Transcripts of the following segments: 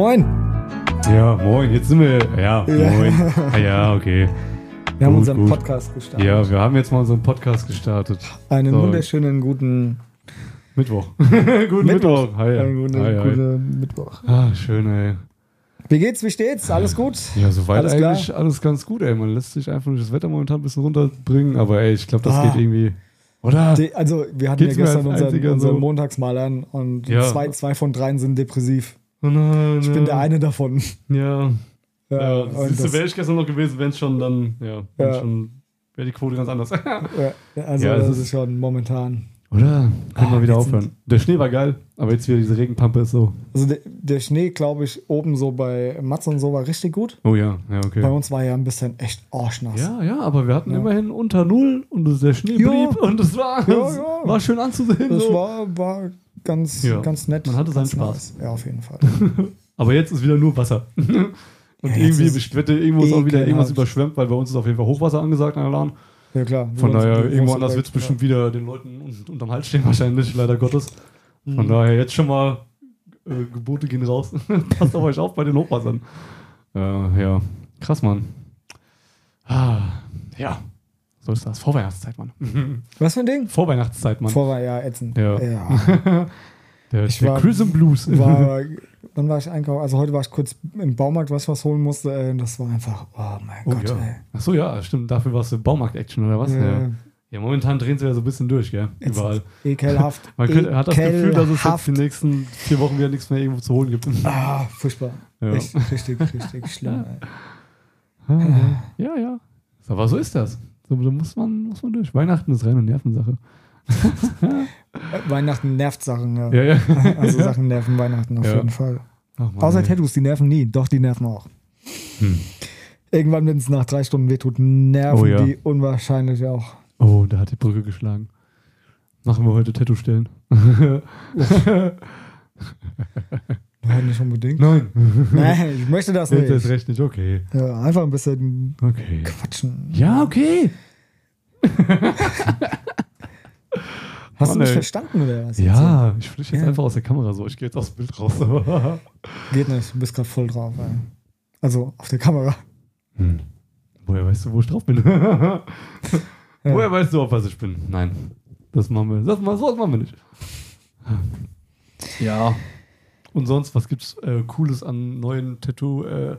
Moin! Ja, moin, jetzt sind wir. Ja, Ja. moin. Ah, ja, okay. Wir haben Gut, unseren gut. Podcast gestartet. Ja, wir haben jetzt mal unseren Podcast gestartet. Einen So. wunderschönen guten, Mittwoch. Guten Mittwoch. Hi, einen guten, hi, hi. guten Mittwoch. Ah, schön, ey. Wie geht's? Wie steht's? Alles gut? Ja, soweit Alles klar? eigentlich alles ganz gut, ey. Man lässt sich einfach durch das Wetter momentan ein bisschen runterbringen, aber ey, ich glaube, das Ah. geht irgendwie. Oder? Also, wir hatten ja gestern unseren, unseren so? Montagsmalern und Ja. zwei, zwei von dreien sind depressiv. Oh nein, Ich bin der eine davon. Ja. Ja, das- wäre ich gestern noch gewesen, wenn es schon dann, ja, Ja. schon, wäre die Quote ganz anders. ja, also, Ja, es das ist- ist schon momentan. Oder? Können Ah, wir wieder sind- aufhören. Der Schnee war geil, aber jetzt wieder diese Regenpampe ist so. Also, der, der Schnee, glaube ich, oben so bei Mats und so war richtig gut. Oh ja, ja, okay. Bei uns war ja ein bisschen echt arschnass. Ja, ja, aber wir hatten Ja. immerhin unter Null und der Schnee Ja. blieb und es war, Ja, ja. war schön anzusehen. Das so. war, war ganz, Ja. ganz nett. Man hatte seinen Spaß. nice. Ja, auf jeden Fall. Aber jetzt ist wieder nur Wasser. und Ja, irgendwie, ist ich wette, irgendwo ist auch wieder irgendwas überschwemmt, weil bei uns ist auf jeden Fall Hochwasser angesagt an der Lahn. Ja, klar. Von daher, wo irgendwo anders wird es bestimmt wieder den Leuten un- unterm Hals stehen, wahrscheinlich, leider Gottes. Mhm. Von daher jetzt schon mal äh, Gebote gehen raus. Passt auf euch auf bei den Hochwassern. Äh, ja, krass, Mann. Ah, ja, so ist das. Vorweihnachtszeit, Mann. Was für ein Ding? Vorweihnachtszeit, Mann. Vor war ja ätzend. Ja. ja. Der, Ich der war- Crimson Blues. War, dann war ich einkaufen. Also heute war ich kurz im Baumarkt, was ich was holen musste. Ey, und das war einfach, oh mein oh, Gott, ja. ey. Achso, ja, stimmt. Dafür warst du Baumarkt-Action oder was? Äh, Ja. ja, momentan drehen sie ja so ein bisschen durch, gell? ätzend. Überall. Ekelhaft. Man könnte, hat das Gefühl, dass es jetzt die nächsten vier Wochen wieder nichts mehr irgendwo zu holen gibt. Ah, furchtbar. Ja. Echt, richtig, richtig schlimm. Ey. Ja, ja. Aber so ist das. So, da muss man, muss man durch. Weihnachten ist reine Nervensache. Weihnachten nervt Sachen, ja. Ja, ja. Also Sachen nerven Weihnachten auf Ja. jeden Fall. Ach, Mann, Außer ey. Tattoos, die nerven nie. Doch, die nerven auch. Hm. Irgendwann, wenn es nach drei Stunden wehtut, nerven Oh die unwahrscheinlich auch. Oh, da hat die Brücke geschlagen. Machen wir heute Tattoo-Stellen. Nein, nicht unbedingt. Nein. Nein, ich möchte das nicht. recht nicht. Okay. Ja, einfach ein bisschen Okay. quatschen. Ja, okay. Hast Mann, du mich ey. verstanden oder was? Ja, ich fliege jetzt Ja. einfach aus der Kamera so. Ich gehe jetzt aus dem Bild raus. Geht nicht, du bist gerade voll drauf. Ey. Also auf der Kamera. hm. Woher weißt du, wo ich drauf bin? Woher weißt du, auf was ich bin? Nein. Das machen wir. Das, sowas machen wir nicht. Ja. Und sonst, was gibt's äh, Cooles an neuen Tattoo äh,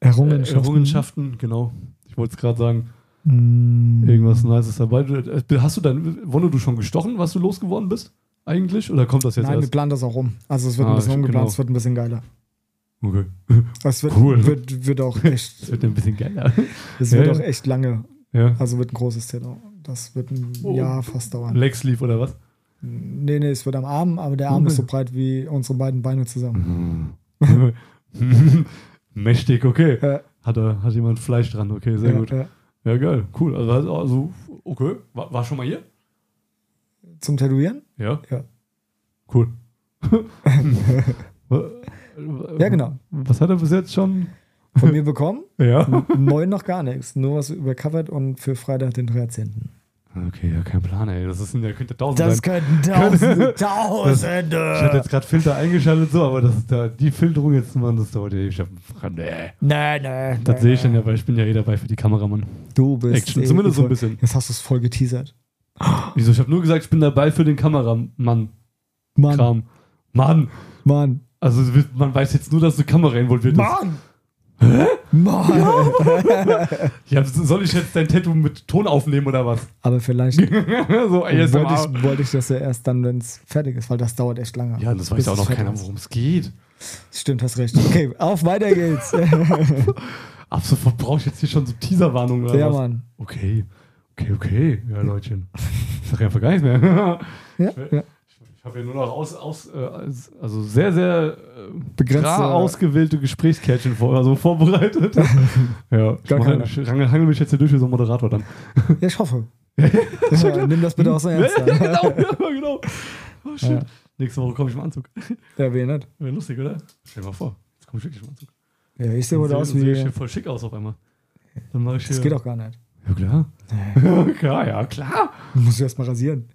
Errungenschaften. Errungenschaften? Genau. Ich wollte es gerade sagen. Mm, Irgendwas Nices dabei. Äh, hast du dein, Wonne du schon gestochen, was du losgeworden bist? Eigentlich? Oder kommt das jetzt Nein, wir erst? planen das auch um. Also es wird Ah, ein bisschen umgeplant, genau. es wird ein bisschen geiler. Okay. Es wird, Cool. wird, wird auch Das echt, wird ein bisschen geiler. es wird ja. auch echt lange. Ja. Also wird ein großes Thema. Das wird ein Oh. Jahr fast dauern. Leg Sleeve oder was? Nee, nee, es wird am Arm, aber der Arm Okay. ist so breit wie unsere beiden Beine zusammen. Mächtig, okay. Ja, Hat, er, hat jemand Fleisch dran, okay, sehr ja, gut. ja. Ja, geil, cool. Also, also okay. War, war schon mal hier? Zum Tätowieren? Ja. Ja. Cool. Ja, genau. Was hat er bis jetzt schon? Von mir bekommen? Ja. Neu noch gar nichts. Nur was übercovert und für Freitag den 13. Okay, ja, kein Plan, ey. Das ist der könnte tausend Das sein. könnten Tausende, Ich hatte Tausende. jetzt gerade Filter eingeschaltet, so, aber das ist da, die Filterung jetzt zu machen, das dauert ja ewig. Nee. Nee, nee. Das nee, sehe ich dann ja, weil ich bin ja eh dabei für die Kameramann. Du bist. Action, eh zumindest so ein bisschen. Jetzt hast du es voll geteasert. Wieso? Ich habe nur gesagt, ich bin dabei für den Kameramann. Mann, Kram. Mann. Mann, Also man weiß jetzt nur, dass eine Kamera involviert ist. Mann! Mann! Ja, soll ich jetzt dein Tattoo mit Ton aufnehmen oder was? Aber vielleicht so, ey, wollte ich, wollte ich das ja erst dann, wenn es fertig ist, weil das dauert echt lange. Ja, das weiß ja auch noch keiner, worum es geht. Stimmt, hast recht. Okay, auf, weiter geht's. Ab sofort brauche ich jetzt hier schon so Teaserwarnungen oder ja, was? Mann. Okay, okay, okay. Ja, Leutchen. Ich sag einfach gar nichts mehr. Ja, ja. Ich habe ja nur noch aus, aus äh, also sehr, sehr äh, Begrenzte- rar ausgewählte Gesprächskärtchen vor, also vorbereitet. ja, ich, Gar mache, keine. ich hangel, mich jetzt hier durch wie so ein Moderator dann. Ja, ich hoffe. ja, nimm das bitte auch so ernst. ja, dann. genau, ja, genau. Oh, shit. Ja. Nächste Woche komme ich im Anzug. Ja, wen nicht? Wäre lustig, oder? Stell dir mal vor. Jetzt komme ich wirklich im Anzug. Ja, ich sehe Dann aus ich wie. hier voll schick aus auf einmal. Dann mache ich hier. Das geht doch gar nicht. Ja, klar. Ja, klar, ja, klar. Muss ich erst mal rasieren.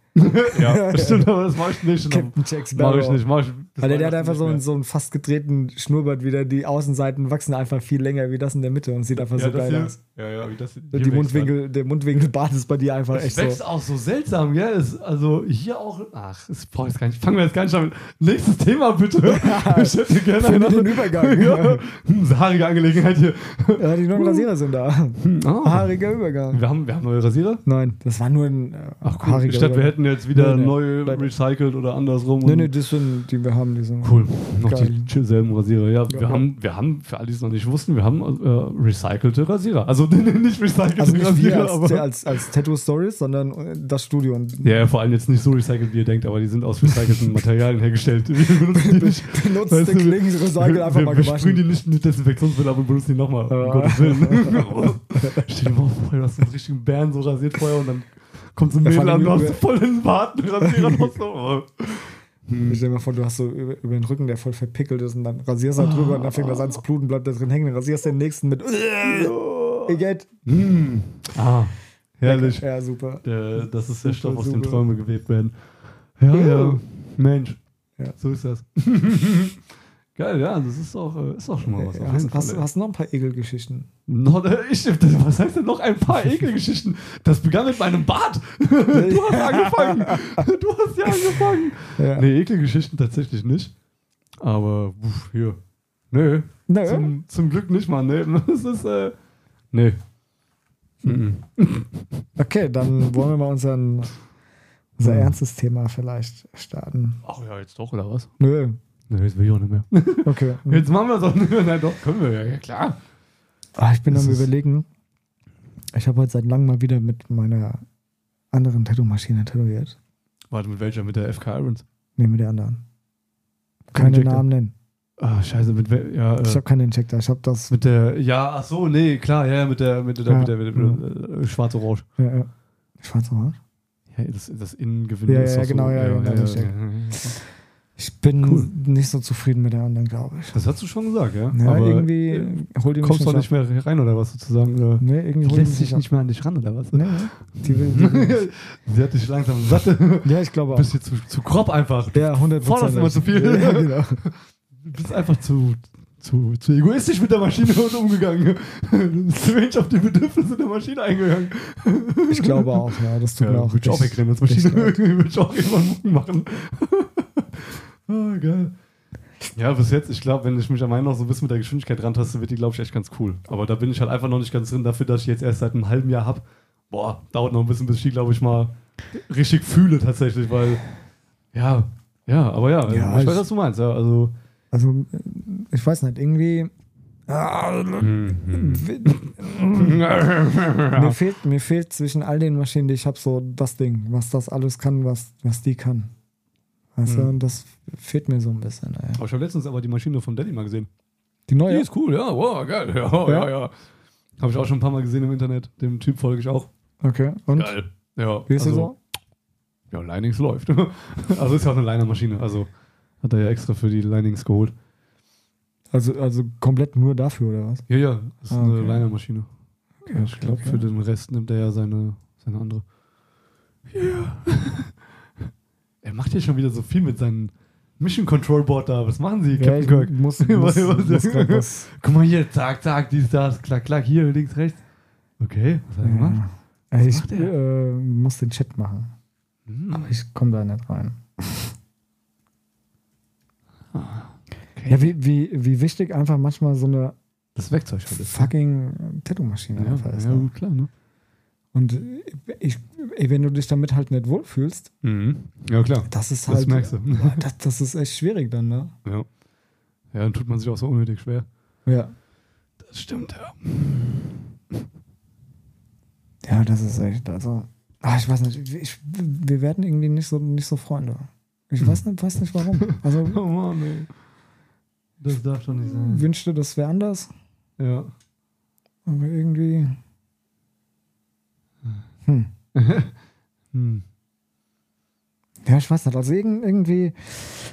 Ja, stimmt, aber das mach ich nicht. Captain Jack Mach Sparrow. ich nicht, mach ich. Weil der, der hat einfach so einen, so einen fast gedrehten Schnurrbart wieder. Die Außenseiten wachsen einfach viel länger wie das in der Mitte und sieht einfach ja, so geil hier, aus. Ja, ja, wie das hier Die Mundwinkel, der Mundwinkelbart ist bei dir einfach Das echt wächst so. auch so seltsam, gell? Es, also hier auch. Ach, brauche ich jetzt gar nicht. Fangen wir jetzt gar nicht damit. Nächstes Thema bitte. ich hätte gerne Finde eine den Übergang. ja, hm, haarige Angelegenheit hier. Ja, die neuen Rasierer sind da. Ah. Haariger Übergang. Wir haben, wir haben neue Rasierer. Nein, das war nur ein äh, Ach cool. haariger Statt wir hätten jetzt wieder Nee, nee. Leider. recycelt oder andersrum. Nee, nee, das sind, die wir haben, die sind. Cool. Noch Geil. die selben Rasierer. Ja, wir, Ja. haben, wir haben, für alle, die es noch nicht wussten, wir haben äh, recycelte Rasierer. Also nicht recycelte Also nicht Rasierer, als, aber. als, als Tattoo Stories, sondern äh, das Studio. Und Ja, ja, vor allem jetzt nicht so recycelt, wie ihr denkt, aber die sind aus recycelten Materialien hergestellt. Wir benutzen die nicht. benutzte Weißt du, Klingen, Recycle einfach wir, mal wir sprühen die gewaschen. nicht mit Desinfektionsmittel, aber benutzen die nochmal. Um Ja. Gottes Willen. Stell dir mal vor, du hast einen richtigen Bären so rasiert vorher und dann kommt so ein Ja, Mädel an, du hast voll den Bart, einen Oh. Ich stell dir mal vor, du hast so über, über den Rücken, der voll verpickelt ist und dann rasierst du halt drüber und dann fängt das an zu bluten, bleibt da drin hängen, dann rasierst den nächsten mit Igitt. Mm. Ah, herrlich. Ja, super. Der, das ist der Super, Stoff, aus dem. Träume gewebt werden. Ja, ja. Mensch. Ja. So ist das. Geil, ja, das ist auch, äh, ist auch schon mal was. Ja, auf hast, jeden hast, Fall, hast du noch ein paar Ekelgeschichten? Noch, äh, ich, was heißt denn noch ein paar Ekelgeschichten? Das begann mit meinem Bart. Du hast angefangen. Du hast ja angefangen. Ja. Nee, Ekelgeschichten tatsächlich nicht. Aber, uff, hier. Nö. Nö. Zum, zum Glück nicht mal. Nee, das ist, äh, nee. Mhm. Okay, dann wollen wir mal unseren, unser Hm. ernstes Thema vielleicht starten. Ach ja, jetzt doch, oder was? Nö. Nee, jetzt will ich auch nicht mehr. Okay. Jetzt machen wir es auch nicht mehr. Nein, doch, können wir ja, ja klar. Ah, ich bin Das am überlegen. Ich habe heute seit langem mal wieder mit meiner anderen Tattoo-Maschine tätowiert. Warte, mit welcher? Mit der FK Irons? Nee, mit der anderen. Keine Injector. Namen nennen. Ah, scheiße, mit wel ja, Ich äh, habe keinen Injector. Ich habe das. mit der, ja, ach so, nee, klar, ja, mit der, mit der, Ja. mit der, mit der, mit der äh, schwarz-orange. Ja, ja. Schwarz-Orange? Ja, das, das Innengewinde Ja, ist ja, genau, so, ja, genau, richtig. Ich bin Cool. nicht so zufrieden mit der anderen, glaube ich. Das hast du schon gesagt, ja. Ja, Aber irgendwie äh, holt die mich kommst du nicht mehr rein oder was sozusagen? Oder? Nee, irgendwie Die lässt sich nicht mehr an dich ran oder was? Nee. Die will, die will Sie hat dich langsam satt. Du ja, ich glaube auch. bist hier zu, zu grob einfach. Ja, 100 forderst immer zu viel. Ja, genau. Du bist einfach zu, zu, zu egoistisch mit der Maschine und umgegangen. Du bist zu wenig auf die Bedürfnisse der Maschine eingegangen. Ich glaube auch, ja. Das tut mir auch. Würde ich auch wegrennen als Maschine. Würde ich auch irgendwann Mucken machen. Ah, geil. Ja, bis jetzt, ich glaube, wenn ich mich an meinen noch so ein bisschen mit der Geschwindigkeit rantaste, wird die, glaube ich, echt ganz cool. Aber da bin ich halt einfach noch nicht ganz drin, dafür, dass ich jetzt erst seit einem halben Jahr habe. Boah, dauert noch ein bisschen, bis ich die, glaube ich, mal richtig fühle tatsächlich, weil, ja, ja, aber ja, Ja, ich weiß, ich- was du meinst, ja, also. Also, äh, ich weiß nicht, irgendwie. Ah, mir, fehlt, mir fehlt zwischen all den Maschinen, die ich habe, so das Ding, was das alles kann, was, was die kann. Weißt du, Mhm. und das fehlt mir so ein bisschen. Ey. Aber ich habe letztens aber die Maschine von Daddy mal gesehen. Die neue? Die ist cool, ja, wow, geil, ja, ja, ja. ja. Habe ich auch schon ein paar Mal gesehen im Internet. Dem Typ folge ich auch. Okay. Und? Geil. Ja, Wie ist sie also, so? Ja, Linings läuft. also ist ja auch eine Liner-Maschine. Also hat er ja extra für die Linings geholt. Also, also komplett nur dafür, oder was? Ja, ja, das ist Ah, eine okay. Liner-Maschine. Okay, Ja, ich glaube, okay. für den Rest nimmt er ja seine, seine andere. Yeah. er macht ja schon wieder so viel mit seinem Mission Control Board da. Was machen Sie, Ja, Captain ich Kirk? muss, muss, muss was. Guck mal hier, zack, zack, dies, das, klack, klack, hier, links, rechts. Okay, was hat er gemacht? Ja. Also ich macht äh, muss den Chat machen. Hm. Aber ich komme da nicht rein. Okay. Ja, wie, wie, wie wichtig einfach manchmal so eine das Werkzeug halt ist. fucking Tattoo-Maschine Ja, einfach ist. ja, ne? klar, ne? Und ich, ey, wenn du dich damit halt nicht wohlfühlst, Mhm. Ja, klar. das ist Das halt. merkst du. Das, das ist echt schwierig dann, ne? Ja. Ja, dann tut man sich auch so unnötig schwer. Ja. Das stimmt, ja. Ja, das ist echt, also. Ah, ich weiß nicht, ich, wir werden irgendwie nicht so, nicht so Freunde. Ich weiß nicht, weiß nicht warum. Also Oh Mann, ey. Das darf doch nicht sein. wünschte, das wäre anders, Ja. aber irgendwie. Hm. Hm. Ja, ich weiß nicht. Also irg- irgendwie,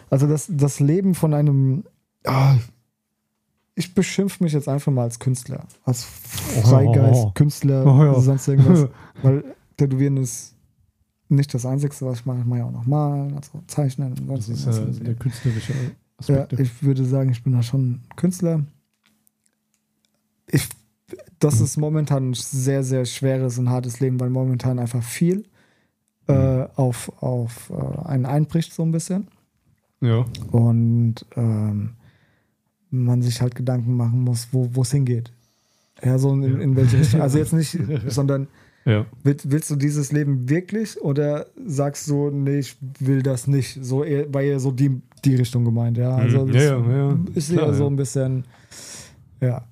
also das, das Leben von einem. Ah, ich beschimpfe mich jetzt einfach mal als Künstler. Als Freigeist, Oh. Künstler, Oh ja. sonst irgendwas. Weil Tätowieren ist nicht das Einzige, was ich mache. Ich mache ja auch noch malen, also zeichnen. Und Das sonst ist irgendwas. ja der künstlerische Ja, Aspekt. ich würde sagen, ich bin da schon Künstler. Ich, das ist momentan ein sehr, sehr schweres und hartes Leben, weil momentan einfach viel äh, auf, auf äh, einen einbricht, so ein bisschen. ja. Und ähm, man sich halt Gedanken machen muss, wo es hingeht. Ja, so in, in welche Richtung. Also jetzt nicht, sondern Ja. willst, willst du dieses Leben wirklich oder sagst du, nee, ich will das nicht? So eher, war eher so die, die Richtung gemeint, ja. Also das Ja, ja, ja. ist eher so ja. ein bisschen, ja.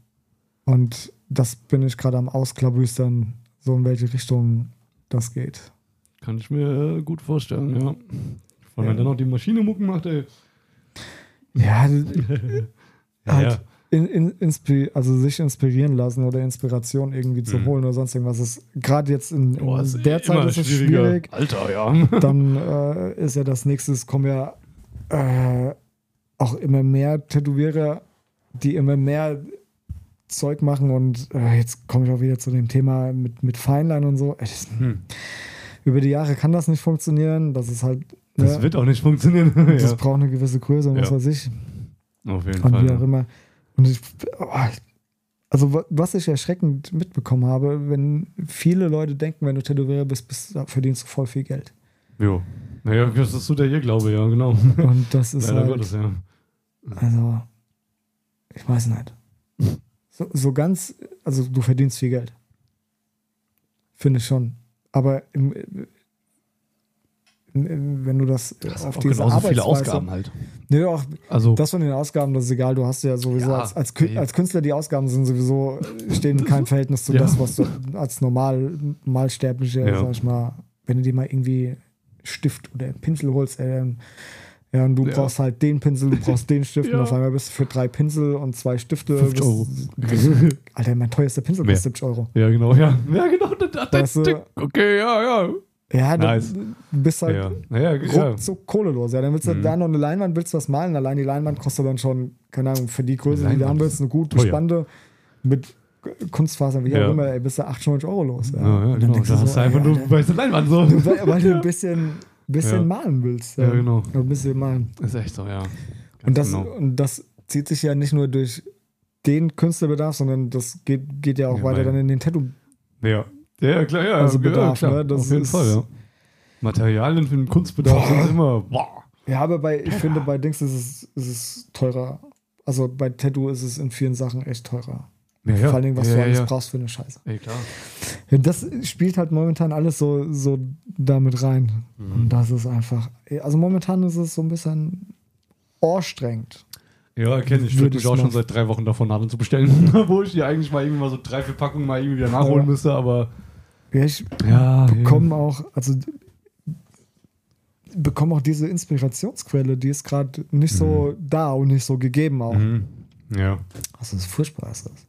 Und das bin ich gerade am Ausklabüstern, so in welche Richtung das geht. Kann ich mir äh, gut vorstellen, ja. Vor allem, Ja. wenn dann noch die Maschine Mucken macht, ey. Ja, Ja, halt ja. In, in, inspi also sich inspirieren lassen oder Inspiration irgendwie zu Mhm. holen oder sonst irgendwas ist gerade jetzt in, in Boah, ist der Zeit immer ist es schwierig. Alter, ja. Dann äh, ist ja das nächste, es kommen ja äh, auch immer mehr Tätowierer, die immer mehr Zeug machen und äh, jetzt komme ich auch wieder zu dem Thema mit, mit Feinlein und so. Es- Hm. Über die Jahre kann das nicht funktionieren. Das ist halt, Das ne, wird auch nicht funktionieren. das ja. braucht eine gewisse Größe und was Ja. weiß ich. Auf jeden Und wie auch Fall. immer. Und ich, oh, also wa- was ich erschreckend mitbekommen habe, wenn viele Leute denken, wenn du Tätowierer bist, bist verdienst du voll viel Geld. Jo. Naja, das ist so der hier glaube, ja, genau. Und das ist Leider halt, Gottes, ja. also, ich weiß nicht. So, so ganz, also du verdienst viel Geld. Finde ich schon. Aber im, wenn du das Das auf auch diese genauso viele Ausgaben halt. Nö, auch Also, Das von den Ausgaben, das ist egal. Du hast ja sowieso Ja, als, als, als Künstler, die Ausgaben sind sowieso, äh, stehen in keinem Verhältnis zu Ja. das, was du als normal, normalsterblicher, Ja. sag ich mal, wenn du dir mal irgendwie Stift oder Pinsel holst, dann, ja, und du Ja. brauchst halt den Pinsel, du brauchst den Stift und Ja. auf einmal bist du für drei Pinsel und zwei Stifte. 50 bist- Euro. Alter, mein teuerster Pinsel kostet 70 Euro. ja, genau, ja. Ja, genau. Das, das, Weißt du- okay, ja, ja. Ja, Nice. du bist halt Ja, naja, ja. ruckzuck kohlelos. Ja, dann willst du Mhm. da noch eine Leinwand, willst du was malen. Allein die Leinwand kostet dann schon, keine Ahnung, für die Größe, die du Leinwand haben willst, eine gute, teuer. spannende mit Kunstfasern, wie Ja. auch immer, ey, bist du 800 Euro los. Ja, Ja, ja, Und dann genau. denkst Da du hast so, du einfach ey, nur weiße Leinwand so. weil, weil du ein bisschen, bisschen Ja. malen willst. Ja, genau. Oder ein bisschen malen. Ist echt so, ja. Ganz Und das, genau. und das zieht sich ja nicht nur durch den Künstlerbedarf, sondern das geht, geht ja auch Ja, weiter dann in den Tattoo. Ja. Ja, klar, ja. Also ja, Bedarf, klar. ne? Das Auf jeden ist- Fall, ja. Materialien für den Kunstbedarf Boah. sind immer. Boah. Ja, aber bei, ich finde, bei Dings ist es, ist es teurer. Also bei Tattoo ist es in vielen Sachen echt teurer. Ja, ja. Vor allen Dingen, was ja, du alles brauchst für eine Scheiße. Ey, klar. Das spielt halt momentan alles so, so damit rein. Mhm. Und das ist einfach. Also momentan ist es so ein bisschen anstrengend. Ja, kenne ich. Ich Würde mich ich auch schon seit drei Wochen davon Nadeln zu bestellen. Wo ich die eigentlich mal irgendwie mal so drei, vier Packungen mal irgendwie wieder nachholen müsste, aber. Ja, ich bekomme auch, also bekomme auch diese Inspirationsquelle, die ist gerade nicht so da und nicht so gegeben auch. Mhm. Ja. Also es ist furchtbar ist das.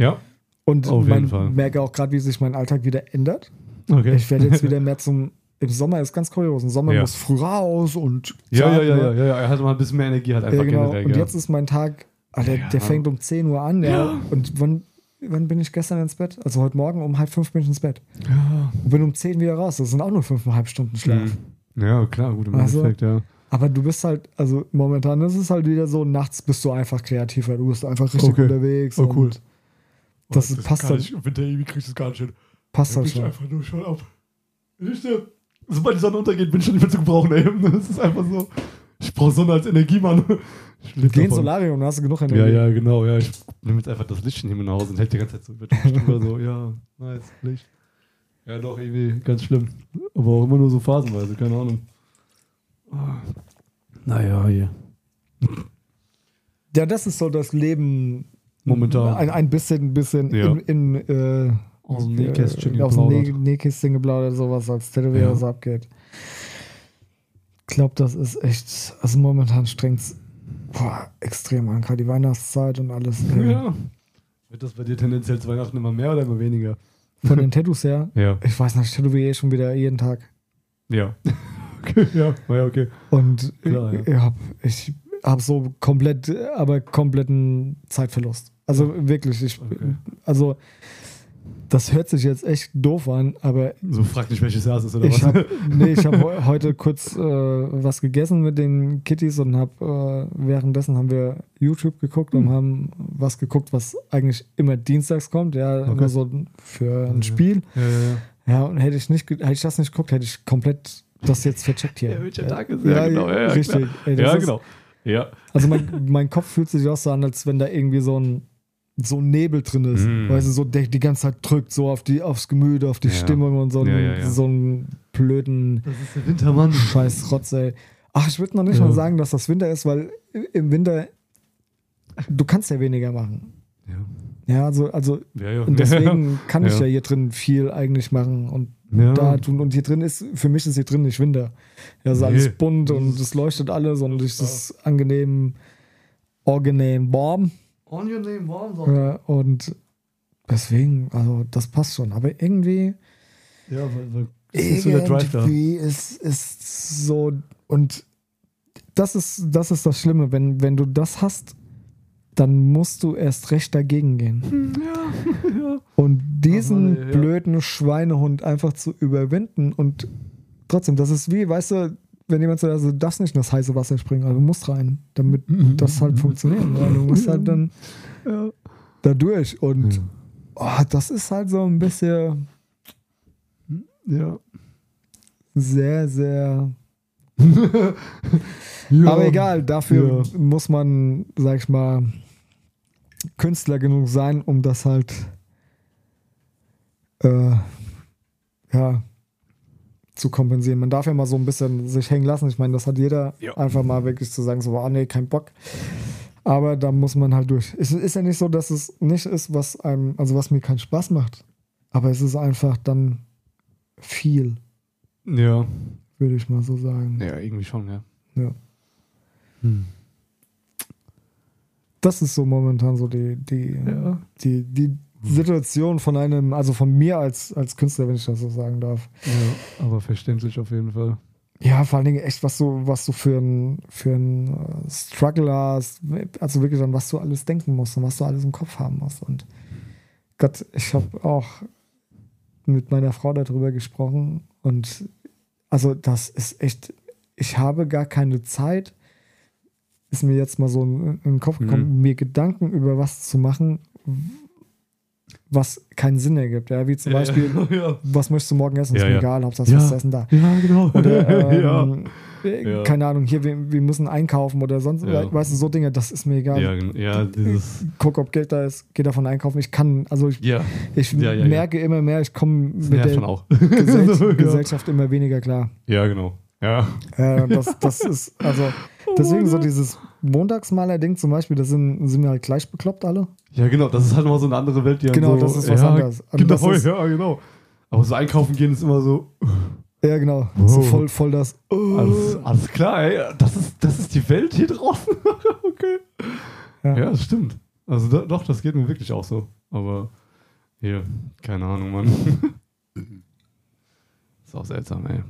Ja. Und Auf jeden man Fall. merke auch gerade, wie sich mein Alltag wieder ändert. Okay. Ich werde jetzt wieder mehr zum. Im Sommer ist ganz kurios. Im Sommer Ja. muss früh raus und. ja, ja, ja, ne? ja, ja, ja. Er hat mal ein bisschen mehr Energie halt einfach Ja, genau. generell. Und jetzt ist mein Tag, ah, der, der fängt um 10 Uhr an. Ja. Und wann, wann bin ich gestern ins Bett? Also heute Morgen um halb fünf bin ich ins Bett. ja. Und bin um 10 wieder raus. Das sind auch nur fünfeinhalb Stunden Schlaf. Mhm. ja, klar, gut, im Also, Endeffekt, ja. Aber du bist halt, also momentan ist es halt wieder so, nachts bist du einfach kreativer. Du bist einfach richtig Okay. unterwegs. Oh, cool. und Das passt gar halt- nicht. Winter irgendwie kriegst du es gar nicht hin. Passt halt Ich schon. einfach nur schon ab. Ich, sobald die Sonne untergeht, bin ich schon nicht mehr zu gebrauchen, ey. Das ist einfach so. Ich brauche Sonne als Energie, Mann. Geh ins davon. Solarium, dann hast du genug Ja, Energie. ja, genau, ja. Ich nehme jetzt einfach das Lichtchen hier mit nach Hause und hält die ganze Zeit so über die so, ja, nice, Licht. Ja, doch, irgendwie ganz schlimm. Aber auch immer nur so phasenweise, keine Ahnung. Ah. Naja, hier. Ja, das ist so das Leben Momentan. Ein, ein bisschen, bisschen Ja. in, in äh, Aus dem Nähkästchen äh, aus dem Nähkästchen geplaudert, sowas als Tätowierer Ja. so abgeht. Ich glaube, das ist echt, also momentan strengt es extrem an, gerade die Weihnachtszeit und alles. äh, Ja. Wird das bei dir tendenziell zu Weihnachten immer mehr oder immer weniger? Von den Tattoos her, Ja. ich weiß nicht, ich tätowiere eh schon wieder jeden Tag. Ja. okay, ja, ja, okay. Und Klar, ja. ich habe ich hab so komplett, aber kompletten Zeitverlust. Also wirklich, ich, Okay. also das hört sich jetzt echt doof an, aber So frag nicht, welches Jahr es ist oder ich was. habe nee, ich hab heu- heute kurz äh, was gegessen mit den Kitties und habe äh, währenddessen haben wir YouTube geguckt Hm. und haben was geguckt, was eigentlich immer dienstags kommt, ja, Okay. immer so für ein Spiel. ja, ja, ja. Ja, und hätte ich nicht, hätte ich das nicht geguckt, hätte ich komplett das jetzt vercheckt hier. Ja, ja, ist? Ja, genau, ja, ja, richtig. Ey, Ja, ist- genau. Ja. Also mein, mein Kopf fühlt sich auch so an, als wenn da irgendwie so ein so ein Nebel drin ist. Mm. Weißt du, so der die ganze Zeit drückt, so auf die, aufs Gemüt, auf die Ja. Stimmung und so einen, Ja, ja, ja. so einen blöden Das ist der Wintermann. Scheiß Rotz, ey. Ach, ich würde noch nicht Ja. mal sagen, dass das Winter ist, weil im Winter du kannst ja weniger machen. Ja. Ja, also, also Ja, ja. und deswegen kann ich Ja. ja hier drin viel eigentlich machen und Ja. da tun. Und hier drin ist, für mich ist hier drin nicht Winter. Ja, es ist Nee. alles bunt und es leuchtet alles und es ist angenehm, angenehm warm. Name, warm Ja, und deswegen, also das passt schon. Aber irgendwie, Ja, weil, weil es ist so der Drive da. irgendwie ist, ist so, und das ist, das ist das Schlimme, wenn, wenn du das hast, dann musst du erst recht dagegen gehen. Ja, ja. Und diesen Ach, Mann, ey, ja. blöden Schweinehund einfach zu überwinden und trotzdem, das ist wie, weißt du, wenn jemand sagt, also du darfst nicht in das heiße Wasser springen, aber du musst rein, damit das halt funktioniert. Ja, du musst halt dann ja. da durch und Ja. oh, das ist halt so ein bisschen Ja. sehr, sehr. ja. Aber egal, dafür Ja. muss man, sag ich mal, Künstler genug sein, um das halt äh, ja zu kompensieren. Man darf ja mal so ein bisschen sich hängen lassen. Ich meine, das hat jeder Ja. einfach mal wirklich zu sagen, so, ah nee, kein Bock. Aber da muss man halt durch. Es ist ja nicht so, dass es nicht ist, was einem, also was mir keinen Spaß macht. Aber es ist einfach dann viel, Ja. würde ich mal so sagen. Ja, irgendwie schon, ja. Ja. Hm. Das ist so momentan so die, die, Ja. die, die Situation von einem, also von mir als, als Künstler, wenn ich das so sagen darf. ja. Aber verständlich auf jeden Fall. Ja, vor allen Dingen echt, was du, was du für ein, für ein äh, Struggle hast, also wirklich an was du alles denken musst und was du alles im Kopf haben musst. Und Gott, ich habe auch mit meiner Frau darüber gesprochen und also das ist echt, ich habe gar keine Zeit, ist mir jetzt mal so in, in den Kopf gekommen, mir Gedanken über was zu machen, was keinen Sinn ergibt. Ja, wie zum Beispiel, Ja, was möchtest du morgen essen? Ist Ja, mir ja. egal, Hauptsache Ja. ist zu essen da. ja genau. Oder, ja. ähm, äh, Ja. keine Ahnung, hier, wir, wir müssen einkaufen oder sonst, Ja. weißt du, so Dinge, das ist mir egal. Ja, ja, dieses. Guck, ob Geld da ist, geh davon einkaufen. Ich kann, also ich, Ja, ich Ja, ja, ja. merke immer mehr, ich komme mit der. Gesell ja. Gesellschaft immer weniger klar. Ja, genau. Ja. Äh, das, das ist, also, Oh deswegen so dieses Montagsmaler-Ding zum Beispiel, das sind, sind wir halt gleich bekloppt alle. Ja, genau. Das ist halt mal so eine andere Welt, die Genau, so, das ist was ja, anderes. Genau, das ist- ja, genau. Aber so einkaufen gehen ist immer so. Ja, genau. Wow. So voll, voll das. uh, Alles, alles klar, ey. Das ist, das ist die Welt hier draußen. okay. Ja. Ja. das stimmt. Also da, doch, das geht mir wirklich auch so. Aber hier, keine Ahnung, Mann. ist auch seltsam, ey.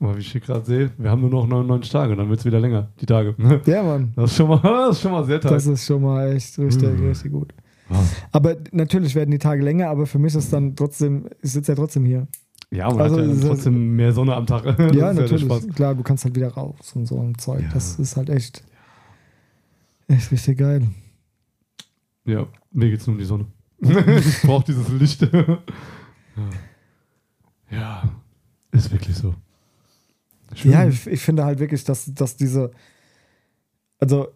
Aber wie ich hier gerade sehe, wir haben nur noch 99 Tage, dann wird es wieder länger, die Tage. ja, Mann. Das ist schon mal, das ist schon mal sehr toll. Das ist schon mal echt richtig, Mhm. richtig gut. Ah. Aber natürlich werden die Tage länger, aber für mich ist dann trotzdem, ich sitze ja trotzdem hier. Ja, man Also, hat ja es ist- trotzdem mehr Sonne am Tag. Das ja, natürlich. Spaß. Klar, du kannst halt wieder raus und so ein Zeug. Ja. Das ist halt echt, echt richtig geil. Ja, mir geht's nur um die Sonne. ich brauche dieses Licht. ja. ja, ist wirklich so. Schön. Ja, ich, ich finde halt wirklich, dass, dass diese, also,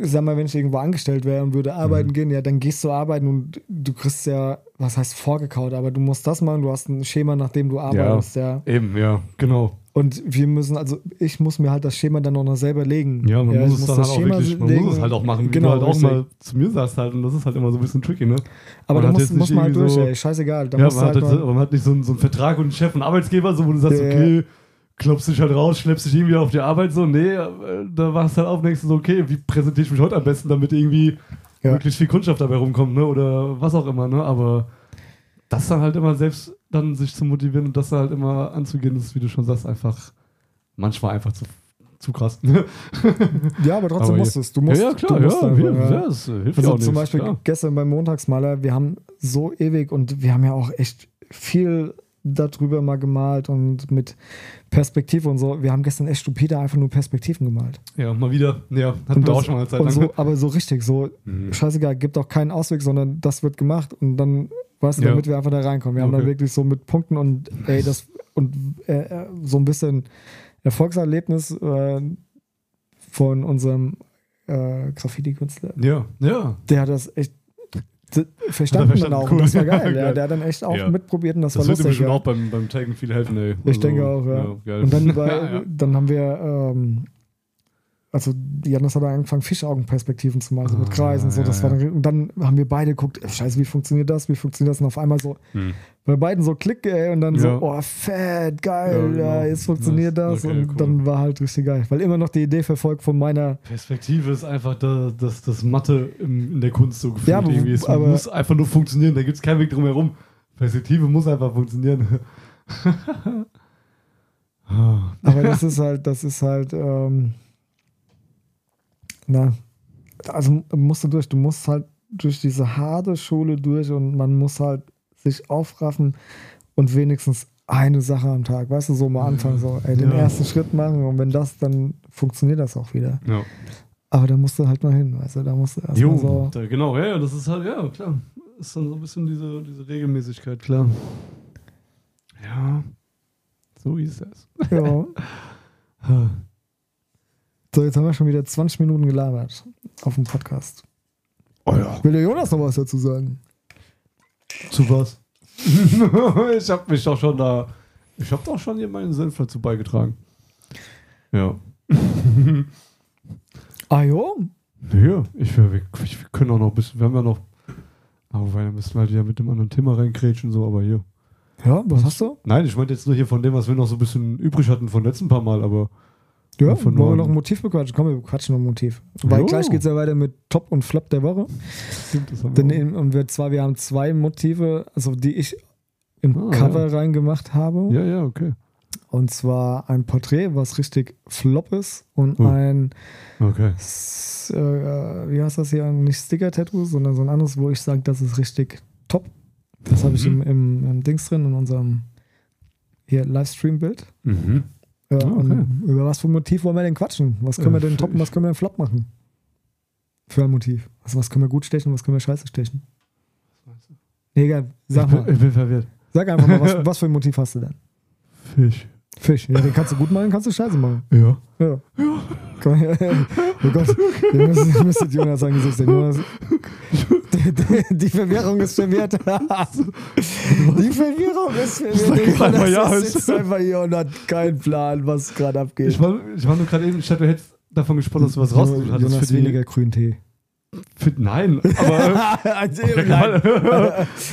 sag mal, wenn ich irgendwo angestellt wäre und würde arbeiten Mhm. gehen, ja, dann gehst du arbeiten und du kriegst ja, was heißt vorgekaut, aber du musst das machen, du hast ein Schema, nach dem du arbeitest, ja. Eben, ja, genau. Und wir müssen, also ich muss mir halt das Schema dann auch noch selber legen. Ja, man ich muss es dann halt auch wirklich, man legen. muss es halt auch machen, genau, du halt auch mal zu mir sagst halt, und das ist halt immer so ein bisschen tricky, ne? Aber man da muss, muss man halt durch, so- ey. Scheißegal. Ja, man du hat, halt jetzt, man hat nicht so einen, so einen Vertrag und einen Chef und Arbeitgeber, so wo du sagst, Ja, okay, klopfst dich halt raus, schleppst dich irgendwie auf die Arbeit, so, nee, äh, da wachst halt auf, denkst du so, okay, wie präsentiere ich mich heute am besten, damit irgendwie Ja. möglichst viel Kundschaft dabei rumkommt, ne, oder was auch immer, ne, aber das dann halt immer selbst dann sich zu motivieren und das halt immer anzugehen, ist, wie du schon sagst, einfach manchmal einfach zu, zu krass. Ja, aber trotzdem Aber musst du es. Du musst, ja, ja, klar, du musst ja, einfach, ja, das hilft Also auch nicht. zum Beispiel klar. gestern beim Montagsmaler, wir haben so ewig und wir haben ja auch echt viel darüber mal gemalt und mit Perspektive und so. Wir haben gestern echt stupide einfach nur Perspektiven gemalt. Ja, mal wieder. Ja, hatten wir auch schon mal Zeit und so, aber so richtig, so Mhm. scheißegal, gibt auch keinen Ausweg, sondern das wird gemacht und dann, weißt du, Ja. damit wir einfach da reinkommen. Wir haben dann Okay. wirklich so mit Punkten und ey, das und äh, äh, so ein bisschen Erfolgserlebnis äh, von unserem äh, Graffiti-Künstler. Ja, ja. Der hat das echt verstanden, dann auch. cool. Und das war geil. Ja, der hat dann echt auch Ja. mitprobiert und das, Das war wird dir lustig. bestimmt Ja. auch beim, beim Taggen viel helfen, ey. Ich Also, denke auch, ja. Und dann, ja. dann haben wir, ähm, also Janis hat angefangen, Fischaugenperspektiven zu machen, so mit Ah, Kreisen. So, das ja, war dann, und dann haben wir beide geguckt, scheiße, wie funktioniert das? Wie funktioniert das? Und auf einmal so, Hm. Bei beiden so Klick, ey, und dann Ja. so, oh, fett, geil, Ja, genau. jetzt funktioniert Nice. das. Okay, und cool. dann war halt richtig geil. Weil immer noch die Idee verfolgt von meiner, Perspektive ist einfach da, das, das Mathe in der Kunst so gefühlt. Ja, aber- irgendwie. Es aber- muss einfach nur funktionieren, da gibt es keinen Weg drum herum. Perspektive muss einfach funktionieren. Aber das ist halt, das ist halt, ähm, na, also musst du durch, du musst halt durch diese harte Schule durch und man muss halt sich aufraffen und wenigstens eine Sache am Tag, weißt du, so mal anfangen, so, ey, den Ja. ersten Schritt machen und wenn das, dann funktioniert das auch wieder. ja. Aber da musst du halt mal hin, weißt du, da musst du erstmal Jo, so, da, genau, ja, das ist halt, ja, klar. Ist dann so ein bisschen diese, diese Regelmäßigkeit, klar. Ja, so ist es. ja. So, jetzt haben wir schon wieder 20 Minuten gelabert auf dem Podcast. Oh ja. Will der Jonas noch was dazu sagen? Zu was? ich habe mich doch schon da, ich habe doch schon hier meinen Senf dazu beigetragen. Ja. Ah jo? Ja, ich, wir, wir wir können auch noch ein bisschen, wir haben ja noch, aber weil dann müssen wir halt wieder mit dem anderen Thema reinkrätschen, so, aber hier. Ja, was hast du? Nein, ich meinte jetzt nur hier von dem, was wir noch so ein bisschen übrig hatten von letzten paar Mal, aber Ja, Von wollen wir noch ein Motiv bequatschen? Komm, wir quatschen noch ein Motiv. Weil Jo. gleich geht es ja weiter mit Top und Flop der Woche. stimmt, das haben wir Denn auch. in, und wir zwar, wir haben zwei Motive, also die ich im Ah, Cover reingemacht habe. Ja, ja, okay. Und zwar ein Porträt, was richtig Flop ist und Oh. ein, Okay. S- äh, wie heißt das hier, nicht Sticker-Tattoo, sondern so ein anderes, wo ich sage, das ist richtig top. Das habe ich im, Mhm. im, im Dings drin, in unserem hier Livestream-Bild. Mhm. Ja, Ah, okay. und über was für ein Motiv wollen wir denn quatschen? Was können wir Äh, denn top und was können wir denn flop machen? Für ein Motiv. Also was können wir gut stechen was können wir scheiße stechen? Nee, egal, sag ich, bin, mal. ich bin verwirrt. Sag einfach mal, was, was für ein Motiv hast du denn? Fisch. Fisch. Ja, den kannst du gut machen, kannst du scheiße machen. Ja. Ja. Komm, ja, ja. Oh Gott, ihr müsstet, ihr müsstet Jonas sein Gesicht sehen. Jonas, die, Verwirrung ist verwirrt. Die Verwirrung ist verwirrt. einfach ja, sitzt einfach hier und hat keinen Plan, was gerade abgeht. Ich war, ich war nur gerade eben, ich dachte, du hättest davon gesprochen, dass du was rausgesucht hattest Jonas für weniger Grüntee. Für, nein, aber. Nein.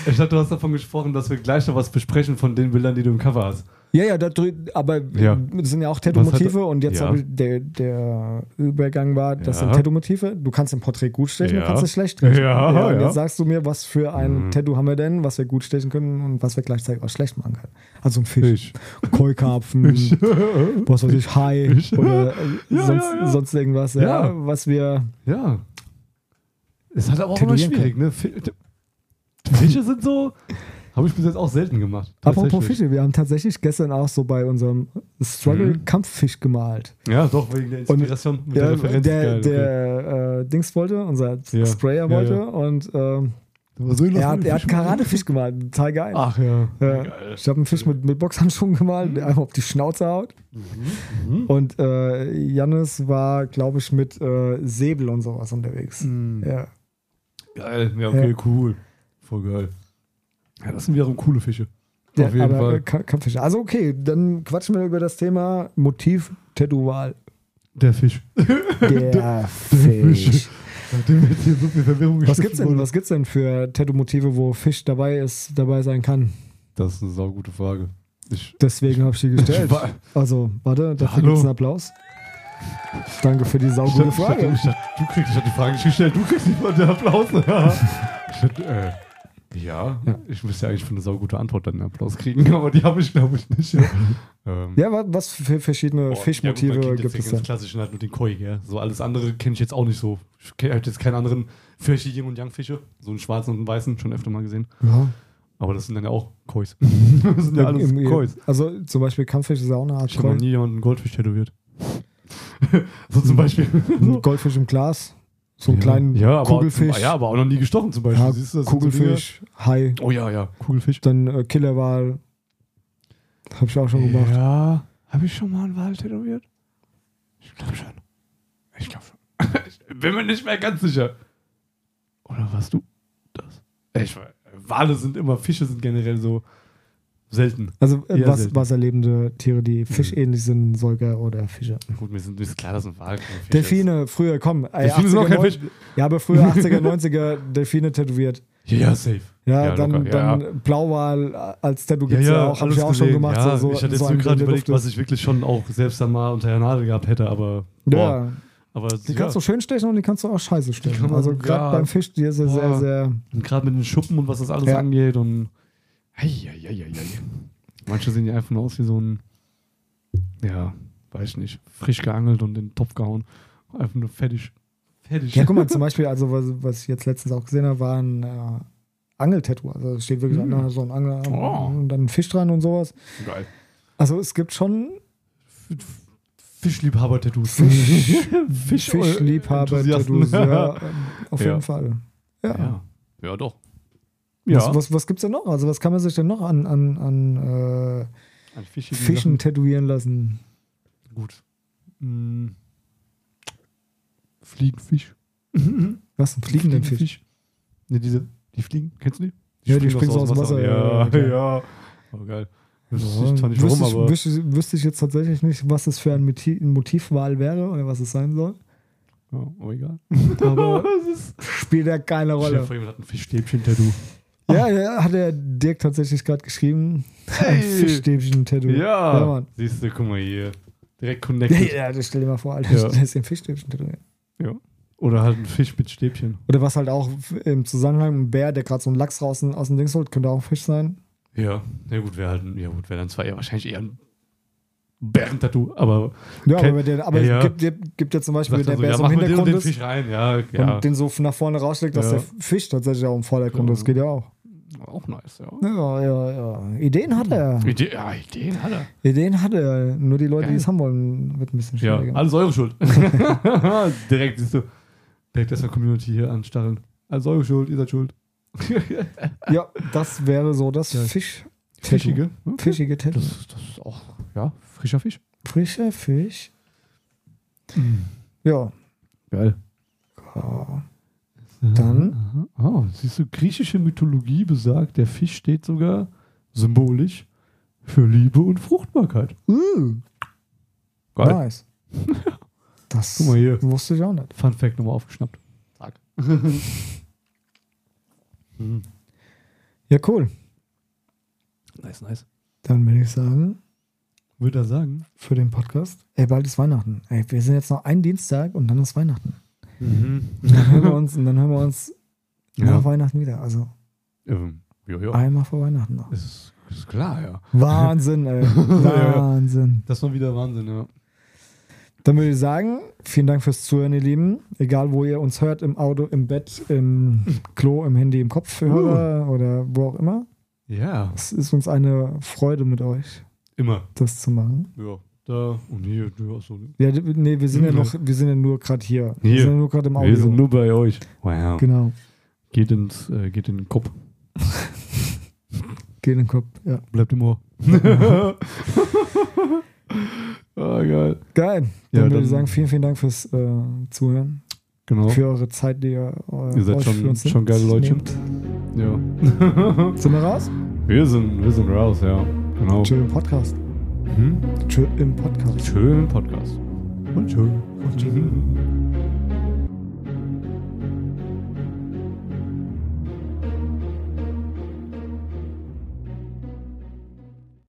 ich dachte, du hast davon gesprochen, dass wir gleich noch was besprechen von den Bildern, die du im Cover hast. Ja, ja, da aber Ja. das sind ja auch Tattoo-Motive und jetzt ja. der, der Übergang war, das Ja. sind Tattoo-Motive. Du kannst im Porträt gut stechen, Ja. du kannst es schlecht stechen. Ja, und ja. jetzt sagst du mir, was für ein Mhm. Tattoo haben wir denn, was wir gut stechen können und was wir gleichzeitig auch schlecht machen können. Also ein Fisch, Keukarpfen, was weiß ich, Hai Fisch. oder äh, sonst, sonst irgendwas, ja. Was wir. Ja. Ist halt aber auch immer schwierig, ne? Fi- Fische sind so. Habe ich bis jetzt auch selten gemacht. Apropos. Fische, wir haben tatsächlich gestern auch so bei unserem Struggle Mhm. Kampffisch gemalt. Ja, doch, wegen der Inspiration mit der Ja, Referenz. der, Geil, okay. der äh, Dings wollte, unser Ja. Sprayer wollte ja. und ähm, so er hat, er hat Karatefisch gemalt, total geil. Ach ja. Ja. Geil. Ich habe einen Fisch mit, mit Boxhandschuhen gemalt, der einfach auf die Schnauze haut. Mhm. Und äh, Jannis war, glaube ich, mit äh, Säbel und sowas unterwegs. Mhm. Ja. Geil, ja, okay, Ja. cool. Voll geil. Ja, das sind wiederum coole Fische. Der, Auf jeden äh, Fall. Ka- Kampffische. Also okay, dann quatschen wir über das Thema Motiv Tattoo-Wahl. Der Fisch. Der Fisch. Fisch. Nachdem jetzt hier so viel Verwirrung Was gibt's denn, wurden. was gibt's denn für Tattoo-Motive, wo Fisch dabei ist, dabei sein kann? Das ist eine saugute Frage. Ich, Deswegen habe ich die gestellt. Ich Also, warte, dafür gibt es einen Applaus. Danke für die saugute Frage. ich du kriegst, ich hatte die Frage nicht gestellt, du kriegst nicht mal den Applaus. ich dachte, äh, Ja, Ja. ich müsste ja eigentlich für eine saugute Antwort dann einen Applaus kriegen, aber die habe ich, glaube ich, nicht. Ja. ähm, Ja, wa- was für verschiedene boah, Fischmotive ja, gut, gibt es denn? klassischen halt nur den Koi, gell? So alles andere kenne ich jetzt auch nicht so. Ich halt jetzt keinen anderen Fische, Yin und Yang Fische. So einen schwarzen und einen weißen, schon öfter mal gesehen. Ja. Aber das sind dann ja auch Kois. das sind ja alles Im- Kois. Also zum Beispiel Kampffisch ist ja auch eine Art Ich habe noch nie jemanden einen Goldfisch tätowiert. so zum Beispiel. Goldfisch im Glas, so einen kleinen ja, aber, Kugelfisch, Ja, aber auch noch nie gestochen zum Beispiel. Ja, Siehst du, das sind so Kugelfisch, Hai, Oh ja, ja, Kugelfisch. dann äh, Killerwal. Hab ich auch schon gemacht. Ja, habe ich schon mal einen Wal tätowiert? Ich glaube schon. Ich glaube schon. ich bin mir nicht mehr ganz sicher. Oder warst du das? Ich, Wale sind immer, Fische sind generell so selten. Also äh, was, selten. wasserlebende Tiere, die fischähnlich sind, Säuger oder Fische. Gut, mir sind mir ist klar, dass ein Wal Fisch ist. Delfine, früher, komm. Ey, Delfine sind auch kein 80er, Fisch. Ja, aber früher 80er, 90er Delfine tätowiert. Ja, ja, safe. Ja, Ja, dann, locker, dann ja. Blauwal als Tattoo gibt's ja, auch, hab ich auch schon gesehen. gemacht. Ja, so, so, ich hatte jetzt so nur einen, gerade überlegt, was ich wirklich schon auch selbst dann mal unter der Nadel gehabt hätte, aber boah, Ja, aber die ja. kannst du schön stechen und die kannst du auch scheiße stechen. Also gerade ja. beim Fisch, die ist ja sehr, sehr. Und gerade mit den Schuppen und was das alles Ja. angeht und hei. manche sehen ja einfach nur aus wie so ein ja, weiß ich nicht, frisch geangelt und in den Topf gehauen. Einfach nur fertig. Fertig. Ja, guck mal, zum Beispiel, also was, was ich jetzt letztens auch gesehen habe, war ein äh, Angeltattoo. Also es steht wirklich Mm. an, so ein Angel Oh. und dann ein Fisch dran und sowas. Geil. Also es gibt schon Fischliebhaber-Tattoos. Fisch- Fisch- Fischliebhaber-Tattoos. Ja, ähm, auf Ja. jeden Fall. Ja. Ja. ja, doch. Was, was, was gibt's denn noch? Also was kann man sich denn noch an, an, an äh, An Fischen Sachen. tätowieren lassen? Gut. Hm. Fliegenfisch. Was? Ein fliegenden Fisch? Ne, diese, die fliegen, kennst du die? Ja, die springen so aus dem Wasser, Ja, ja, ja. ja. Oh, geil. Wüsste Ja, ich zwar nicht wüsste, warum, ich, aber. wüsste, wüsste ich jetzt tatsächlich nicht, was das für ein Motiv, ein Motivwahl wäre oder was es sein soll. Ja, aber egal. Aber spielt ja keine Rolle. jemand hat ein Fischstäbchen-Tattoo. Ja, ja, hat der Dirk tatsächlich gerade geschrieben. Ein Hey. Fischstäbchen-Tattoo. Ja. Ja, Mann. Siehst du, guck mal hier. Direkt connected. ja, das stell dir mal vor, Alter, Ja. das ist ein Fischstäbchen-Tattoo. Ja. Oder halt ein Fisch mit Stäbchen. Oder was halt auch im Zusammenhang, ein Bär, der gerade so einen Lachs raus aus dem Dings holt, könnte auch ein Fisch sein. Ja. Ja, gut, wäre halt ein, ja, gut, wäre dann zwar eher wahrscheinlich eher ein Bärentattoo, aber. Ja, aber, der, aber Ja, gibt, gibt, gibt ja zum Beispiel, Sagt der er so, Bär ja, so im den Hintergrund den ist Fisch rein. Ja, ja. und den so nach vorne rausschlägt, dass der Fisch tatsächlich auch im Vordergrund ist. Geht ja auch. Auch nice, ja. Ja, ja, ja. Ideen hat er. Idee, ja, Ideen hat er. Ideen hat er. Nur die Leute, die Geil. es haben wollen, wird ein bisschen Ja, schwieriger. alles eure Schuld. direkt, siehst du, direkt erstmal Community hier anstacheln. Alles eure Schuld, ihr seid schuld. Ja, das wäre so das Ja. Fisch. Fischige. Okay. Fischige Tattoo. Das, das ist auch, ja, frischer Fisch. Frischer Fisch. Ja. Geil. ja. Dann? Aha. Oh, siehst du, griechische Mythologie besagt, der Fisch steht sogar symbolisch für Liebe und Fruchtbarkeit. Uh, Geil. nice. Das Guck mal hier. wusste ich auch nicht. Fun Fact nochmal aufgeschnappt. Zack. Hm. Ja, cool. Nice, nice. Dann würde ich sagen, Würde er sagen. für den Podcast. Ey, bald ist Weihnachten. Ey, wir sind jetzt noch ein Dienstag und dann ist Weihnachten. Mhm. Und dann hören wir uns, und dann hören wir uns Ja. nach Weihnachten wieder. Also Ähm, ja, ja. einmal vor Weihnachten noch. Ist, ist klar, ja. Wahnsinn, ey. Wahnsinn. Das war wieder Wahnsinn, ja. Dann würde ich sagen, vielen Dank fürs Zuhören, ihr Lieben. Egal, wo ihr uns hört, im Auto, im Bett, im Klo, im Handy, im Kopfhörer oder wo auch immer. Ja, Es ist uns eine Freude mit euch, immer. das zu machen. Ja, da hier. Ja, so. Ja, nee, wir sind ja noch, wir sind ja nur gerade hier. Wir Hier. sind ja nur gerade im Audio. Wir sind nur bei euch. Wow. genau. Geht, ins, äh, geht in den Kopf. Geht in den Kopf. Ja. Bleibt im Ohr. ah, geil. Geil. Dann Ja, würde dann- ich sagen, vielen, vielen Dank fürs äh, Zuhören. Genau. Für eure Zeit, die ihr, äh, Ihr seid euch schon- für uns schon geile Leutchen. nehmt. Ja. Sind wir raus? wir, sind, wir sind raus, ja. Genau. Im Podcast. Hm? Tschö im Podcast. Tschö im Podcast. Und tschö. Und tschö.